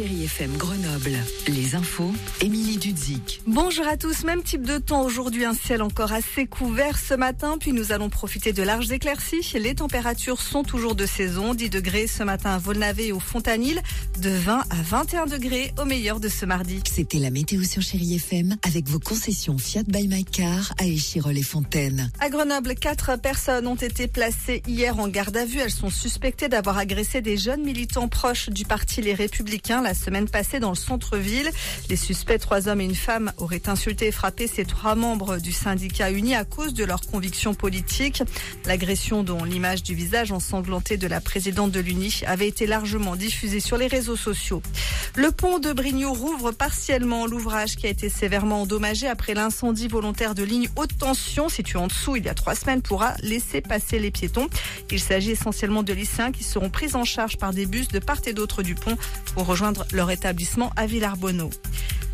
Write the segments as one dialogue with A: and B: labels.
A: Chérie FM Grenoble. Les infos, Émilie Dudzik.
B: Bonjour à tous, même type de temps aujourd'hui, un ciel encore assez couvert ce matin, puis nous allons profiter de larges éclaircies. Les températures sont toujours de saison, 10 degrés ce matin à Volnavé et au Fontanil, de 20 à 21 degrés au meilleur de ce mardi.
A: C'était la météo sur Chérie FM avec vos concessions Fiat by My Car à Échirol et Fontaine.
B: À Grenoble, quatre personnes ont été placées hier en garde à vue. Elles sont suspectées d'avoir agressé des jeunes militants proches du parti Les Républicains la semaine passée dans le centre-ville. Les suspects, trois hommes et une femme, auraient insulté et frappé ces trois membres du syndicat uni à cause de leurs convictions politiques. L'agression dont l'image du visage ensanglanté de la présidente de l'Uni avait été largement diffusée sur les réseaux sociaux. Le pont de Brignot rouvre partiellement l'ouvrage qui a été sévèrement endommagé après l'incendie volontaire de ligne haute tension située en dessous il y a trois semaines pourra laisser passer les piétons. Il s'agit essentiellement de lycéens qui seront pris en charge par des bus de part et d'autre du pont pour rejoindre leur établissement à Villarbonneau.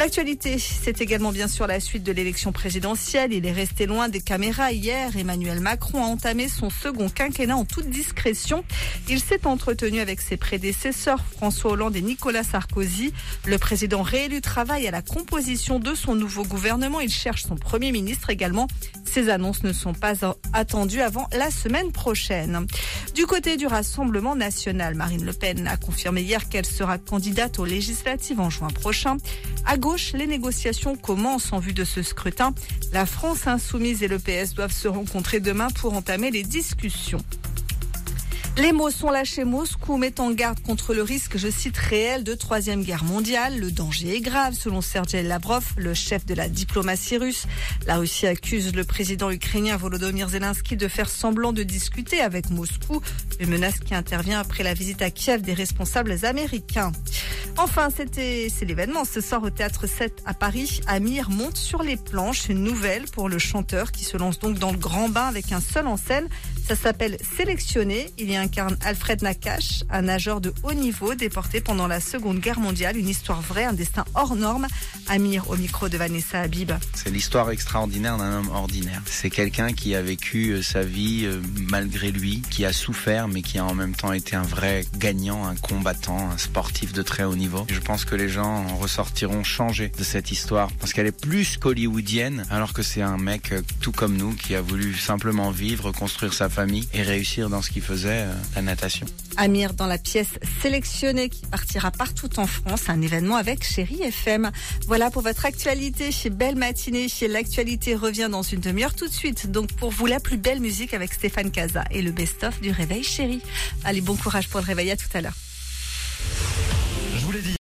B: L'actualité, c'est également bien sûr la suite de l'élection présidentielle. Il est resté loin des caméras hier. Emmanuel Macron a entamé son second quinquennat en toute discrétion. Il s'est entretenu avec ses prédécesseurs François Hollande et Nicolas Sarkozy. Le président réélu travaille à la composition de son nouveau gouvernement. Il cherche son premier ministre également. Ces annonces ne sont pas attendues avant la semaine prochaine. Du côté du Rassemblement national, Marine Le Pen a confirmé hier qu'elle sera candidate aux législatives en juin prochain. Les négociations commencent en vue de ce scrutin. La France insoumise et le PS doivent se rencontrer demain pour entamer les discussions. Les mots sont lâchés. Moscou met en garde contre le risque, je cite, réel de troisième guerre mondiale. Le danger est grave, selon Sergei Lavrov, le chef de la diplomatie russe. La Russie accuse le président ukrainien Volodymyr Zelensky de faire semblant de discuter avec Moscou. Une menace qui intervient après la visite à Kiev des responsables américains. Enfin, c'est l'événement ce soir au Théâtre 7 à Paris. Amir monte sur les planches, une nouvelle pour le chanteur qui se lance donc dans le grand bain avec un seul en scène. Ça s'appelle Sélectionné. Il y incarne Alfred Nakache, un nageur de haut niveau déporté pendant la Seconde Guerre mondiale. Une histoire vraie, un destin hors norme. Amir au micro de Vanessa Habib.
C: C'est l'histoire extraordinaire d'un homme ordinaire. C'est quelqu'un qui a vécu euh, sa vie euh, malgré lui, qui a souffert, mais qui a en même temps été un vrai gagnant, un combattant, un sportif de très haut niveau. Je pense que les gens en ressortiront changés de cette histoire, parce qu'elle est plus qu'hollywoodienne, alors que c'est un mec euh, tout comme nous qui a voulu simplement vivre, construire sa famille et réussir dans ce qu'il faisait, euh, la natation.
B: Amir dans la pièce sélectionnée qui partira partout en France, un événement avec Chéri FM. Voilà pour votre actualité. Belle matinée. L'actualité revient dans une demi-heure tout de suite. Donc pour vous, la plus belle musique avec Stéphane Casa et le best-of du réveil Chéri. Allez, bon courage pour le réveil. À tout à l'heure.